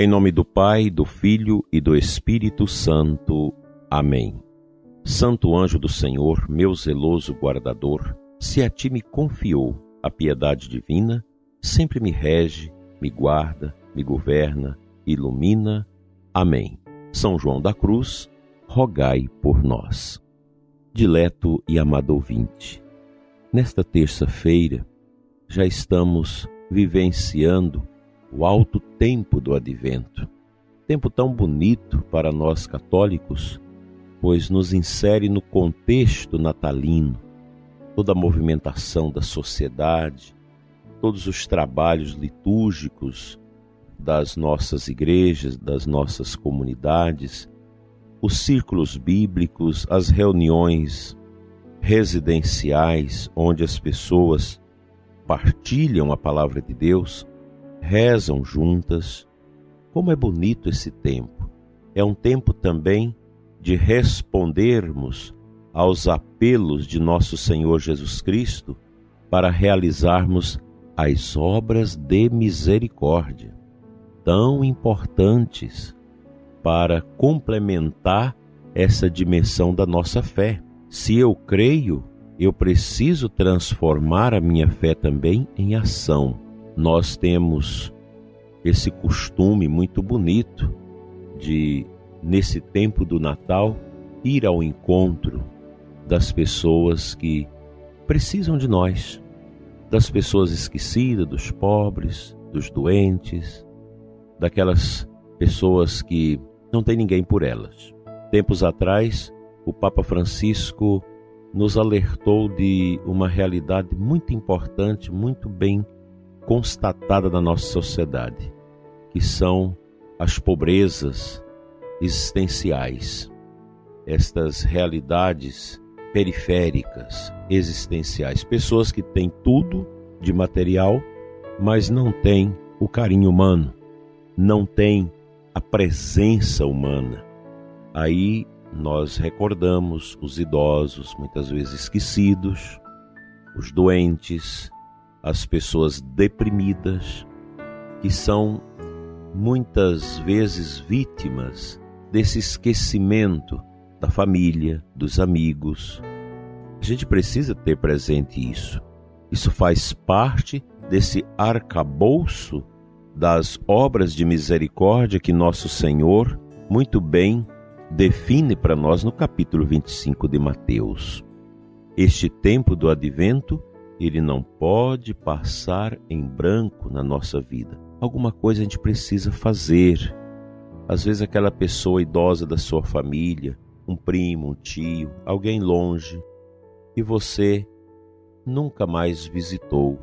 Em nome do Pai, do Filho e do Espírito Santo. Amém. Santo anjo do Senhor, meu zeloso guardador, se a ti me confiou a piedade divina, sempre me rege, me guarda, me governa, ilumina. Amém. São João da Cruz, rogai por nós. Dileto e amado ouvinte, nesta terça-feira já estamos vivenciando o alto tempo do advento. Tempo tão bonito para nós católicos, pois nos insere no contexto natalino, toda a movimentação da sociedade, todos os trabalhos litúrgicos das nossas igrejas, das nossas comunidades, os círculos bíblicos, as reuniões residenciais onde as pessoas partilham a palavra de Deus, rezam juntas. Como é bonito esse tempo! É um tempo também de respondermos aos apelos de nosso Senhor Jesus Cristo para realizarmos as obras de misericórdia, tão importantes para complementar essa dimensão da nossa fé. Se eu creio, eu preciso transformar a minha fé também em ação. Nós temos esse costume muito bonito de, nesse tempo do Natal, ir ao encontro das pessoas que precisam de nós, das pessoas esquecidas, dos pobres, dos doentes, daquelas pessoas que não tem ninguém por elas. Tempos atrás, o Papa Francisco nos alertou de uma realidade muito importante, muito bem constatada na nossa sociedade, que são as pobrezas existenciais, estas realidades periféricas, existenciais, pessoas que têm tudo de material, mas não têm o carinho humano, não têm a presença humana. Aí nós recordamos os idosos, muitas vezes esquecidos, os doentes, as pessoas deprimidas, que são muitas vezes vítimas desse esquecimento da família, dos amigos. A gente precisa ter presente isso. Isso faz parte desse arcabouço das obras de misericórdia que nosso Senhor muito bem define para nós no capítulo 25 de Mateus. Este tempo do advento, ele não pode passar em branco na nossa vida. Alguma coisa a gente precisa fazer. Às vezes aquela pessoa idosa da sua família, um primo, um tio, alguém longe, e você nunca mais visitou.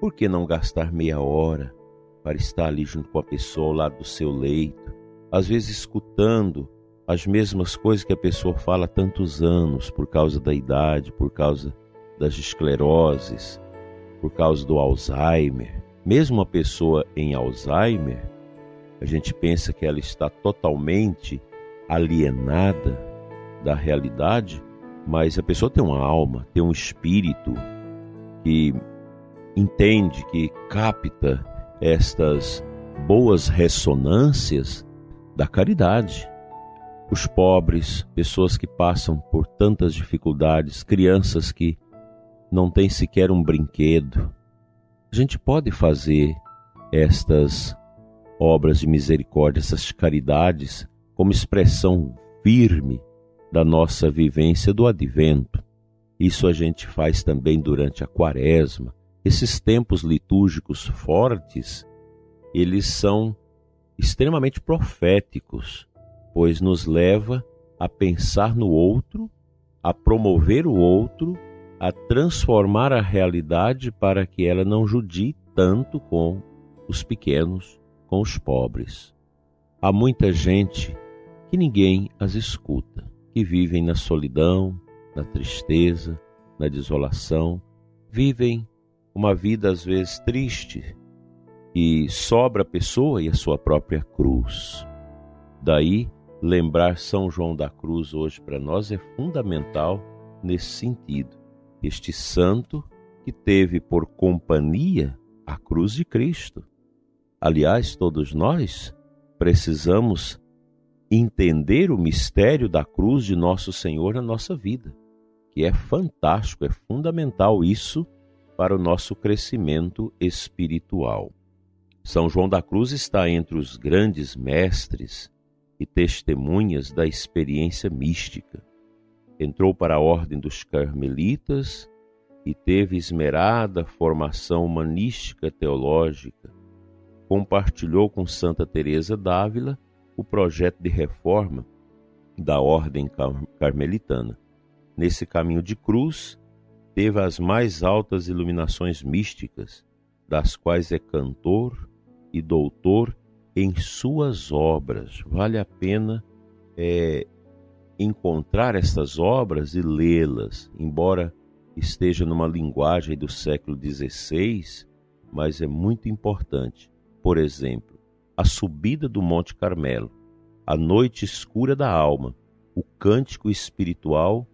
Por que não gastar meia hora para estar ali junto com a pessoa ao lado do seu leito, às vezes escutando as mesmas coisas que a pessoa fala há tantos anos por causa da idade, por causa das escleroses, por causa do Alzheimer. Mesmo uma pessoa em Alzheimer, a gente pensa que ela está totalmente alienada da realidade, mas a pessoa tem uma alma, tem um espírito que entende, que capta estas boas ressonâncias da caridade. Os pobres, pessoas que passam por tantas dificuldades, crianças que não têm sequer um brinquedo. A gente pode fazer estas obras de misericórdia, essas caridades, como expressão firme da nossa vivência do advento. Isso a gente faz também durante a quaresma, esses tempos litúrgicos fortes, eles são extremamente proféticos, pois nos leva a pensar no outro, a promover o outro, a transformar a realidade para que ela não judie tanto com os pequenos, com os pobres. Há muita gente que ninguém as escuta, que vivem na solidão, na tristeza, na desolação, vivem uma vida às vezes triste e sobra a pessoa e a sua própria cruz. Daí, lembrar São João da Cruz hoje para nós é fundamental nesse sentido. Este santo que teve por companhia a cruz de Cristo. Aliás, todos nós precisamos entender o mistério da cruz de nosso Senhor na nossa vida, que é fantástico, é fundamental isso para o nosso crescimento espiritual. São João da Cruz está entre os grandes mestres e testemunhas da experiência mística. Entrou para a ordem dos carmelitas e teve esmerada formação humanística teológica. Compartilhou com Santa Teresa d'Ávila o projeto de reforma da ordem carmelitana. Nesse caminho de cruz, teve as mais altas iluminações místicas, das quais é cantor e doutor em suas obras. Vale a pena é, encontrar estas obras e lê-las, embora esteja numa linguagem do século XVI, mas é muito importante. Por exemplo, a subida do Monte Carmelo, a noite escura da alma, o cântico espiritual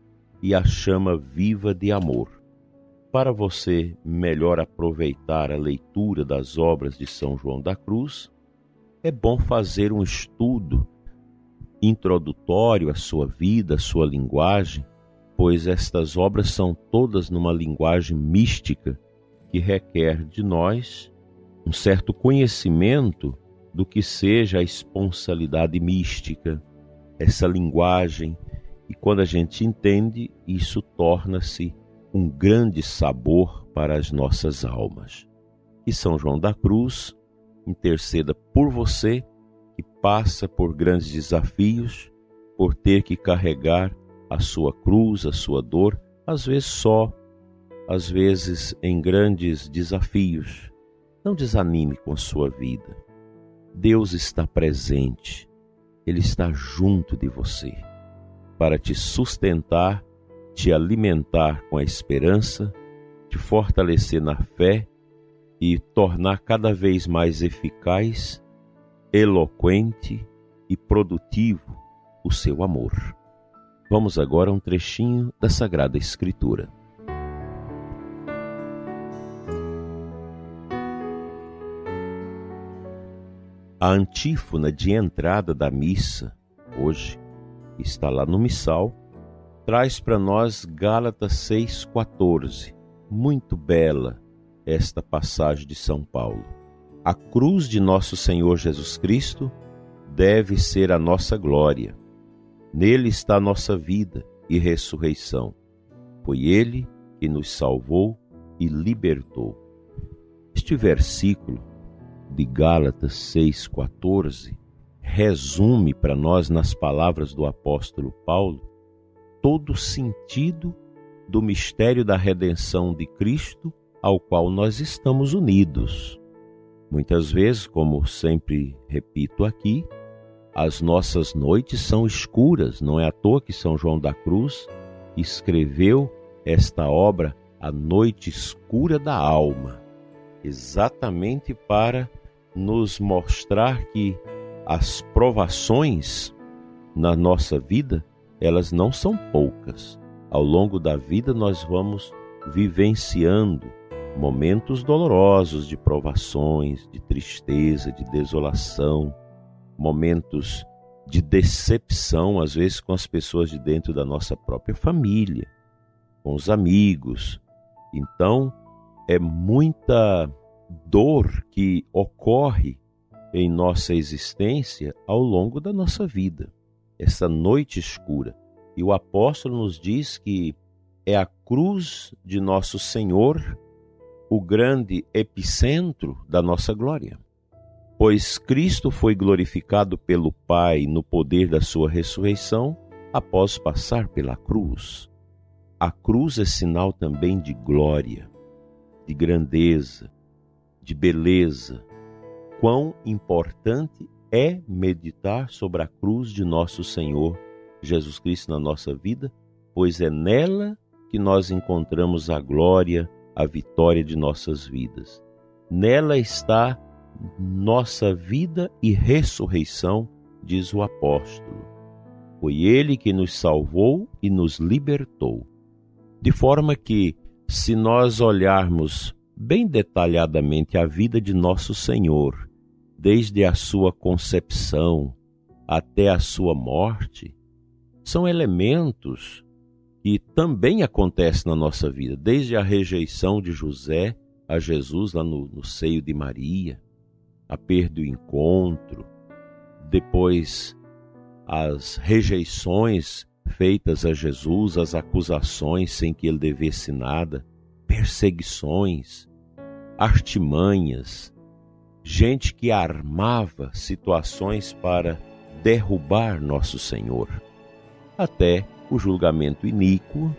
e a chama viva de amor. Para você melhor aproveitar a leitura das obras de São João da Cruz, é bom fazer um estudo introdutório à sua vida, à sua linguagem, pois estas obras são todas numa linguagem mística que requer de nós um certo conhecimento do que seja a esponsalidade mística, essa linguagem, e quando a gente entende, isso torna-se um grande sabor para as nossas almas. Que São João da Cruz interceda por você passa por grandes desafios, por ter que carregar a sua cruz, a sua dor, às vezes só, às vezes em grandes desafios. Não desanime com a sua vida. Deus está presente, Ele está junto de você para te sustentar, te alimentar com a esperança, te fortalecer na fé e tornar cada vez mais eficaz, eloquente e produtivo o seu amor. Vamos agora a um trechinho da Sagrada Escritura. A antífona de entrada da missa, hoje, está lá no missal, traz para nós Gálatas 6,14. Muito bela esta passagem de São Paulo. A cruz de nosso Senhor Jesus Cristo deve ser a nossa glória Nele está a nossa vida e ressurreição. Foi Ele que nos salvou e libertou. Este versículo de Gálatas 6,14 resume para nós, nas palavras do apóstolo Paulo, todo o sentido do mistério da redenção de Cristo ao qual nós estamos unidos. Muitas vezes, como sempre repito aqui, as nossas noites são escuras, não é à toa que São João da Cruz escreveu esta obra, A Noite Escura da Alma, exatamente para nos mostrar que as provações na nossa vida, elas não são poucas. Ao longo da vida nós vamos vivenciando momentos dolorosos de provações, de tristeza, de desolação, momentos de decepção, às vezes com as pessoas de dentro da nossa própria família, com os amigos. Então, é muita dor que ocorre em nossa existência ao longo da nossa vida, essa noite escura. E o apóstolo nos diz que é a cruz de nosso Senhor o grande epicentro da nossa glória. Pois Cristo foi glorificado pelo Pai no poder da sua ressurreição após passar pela cruz. A cruz é sinal também de glória, de grandeza, de beleza. Quão importante é meditar sobre a cruz de nosso Senhor Jesus Cristo na nossa vida, pois é nela que nós encontramos a glória, a vitória de nossas vidas. Nela está nossa vida e ressurreição, diz o apóstolo. Foi ele que nos salvou e nos libertou. De forma que, se nós olharmos bem detalhadamente a vida de nosso Senhor desde a sua concepção até a sua morte, são elementos que também acontecem na nossa vida, desde a rejeição de José a Jesus lá no, no seio de Maria, a perda do encontro, depois as rejeições feitas a Jesus, as acusações sem que ele devesse nada, perseguições, artimanhas, gente que armava situações para derrubar nosso Senhor, até o julgamento iníquo,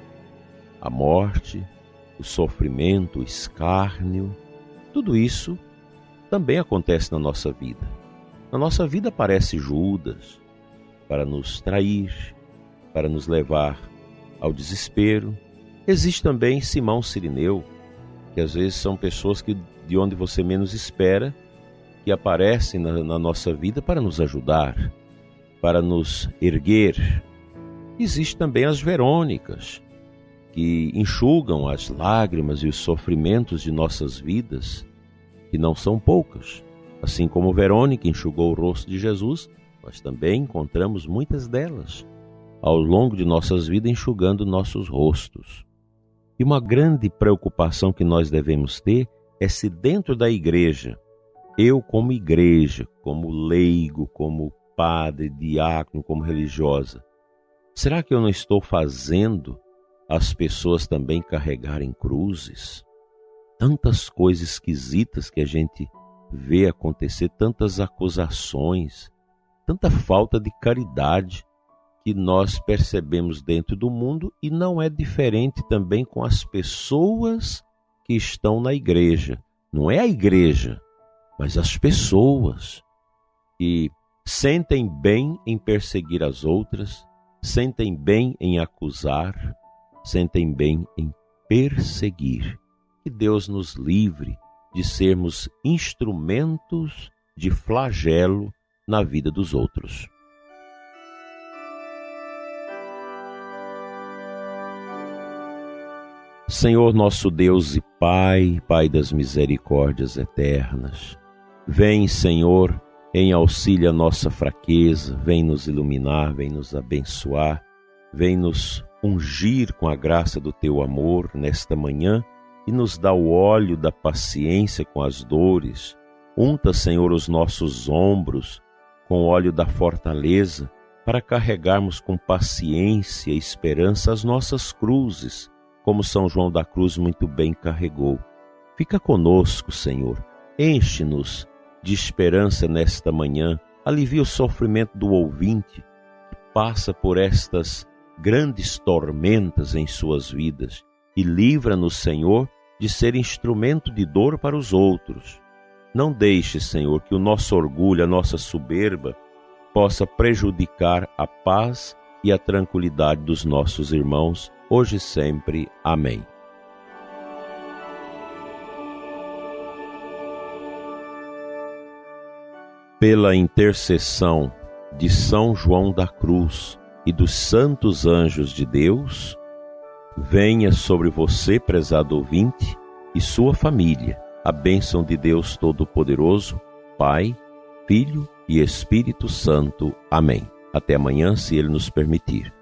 a morte, o sofrimento, o escárnio, tudo isso também acontece na nossa vida. Na nossa vida aparece Judas para nos trair, para nos levar ao desespero. Existe também Simão Sirineu, que às vezes são pessoas que de onde você menos espera, que aparecem na, na nossa vida para nos ajudar, para nos erguer. Existe também as Verônicas, que enxugam as lágrimas e os sofrimentos de nossas vidas, que não são poucas. Assim como Verônica enxugou o rosto de Jesus, nós também encontramos muitas delas ao longo de nossas vidas enxugando nossos rostos. E uma grande preocupação que nós devemos ter é se dentro da igreja, eu como igreja, como leigo, como padre, diácono, como religiosa, será que eu não estou fazendo as pessoas também carregarem cruzes? Tantas coisas esquisitas que a gente vê acontecer, tantas acusações, tanta falta de caridade que nós percebemos dentro do mundo e não é diferente também com as pessoas que estão na igreja. Não é a igreja, mas as pessoas que sentem bem em perseguir as outras, sentem bem em acusar, sentem bem em perseguir. Que Deus nos livre de sermos instrumentos de flagelo na vida dos outros. Senhor nosso Deus e Pai, Pai das misericórdias eternas, vem, Senhor, em auxílio à nossa fraqueza, vem nos iluminar, vem nos abençoar, vem nos ungir com a graça do teu amor nesta manhã e nos dá o óleo da paciência com as dores. Unta, Senhor, os nossos ombros com o óleo da fortaleza para carregarmos com paciência e esperança as nossas cruzes como São João da Cruz muito bem carregou. Fica conosco, Senhor. Enche-nos de esperança nesta manhã. Alivia o sofrimento do ouvinte que passa por estas grandes tormentas em suas vidas e livra-nos, Senhor, de ser instrumento de dor para os outros. Não deixe, Senhor, que o nosso orgulho, a nossa soberba, possa prejudicar a paz e a tranquilidade dos nossos irmãos hoje e sempre. Amém. Pela intercessão de São João da Cruz e dos santos anjos de Deus, venha sobre você, prezado ouvinte, e sua família, a bênção de Deus Todo-Poderoso, Pai, Filho e Espírito Santo. Amém. Até amanhã, se Ele nos permitir.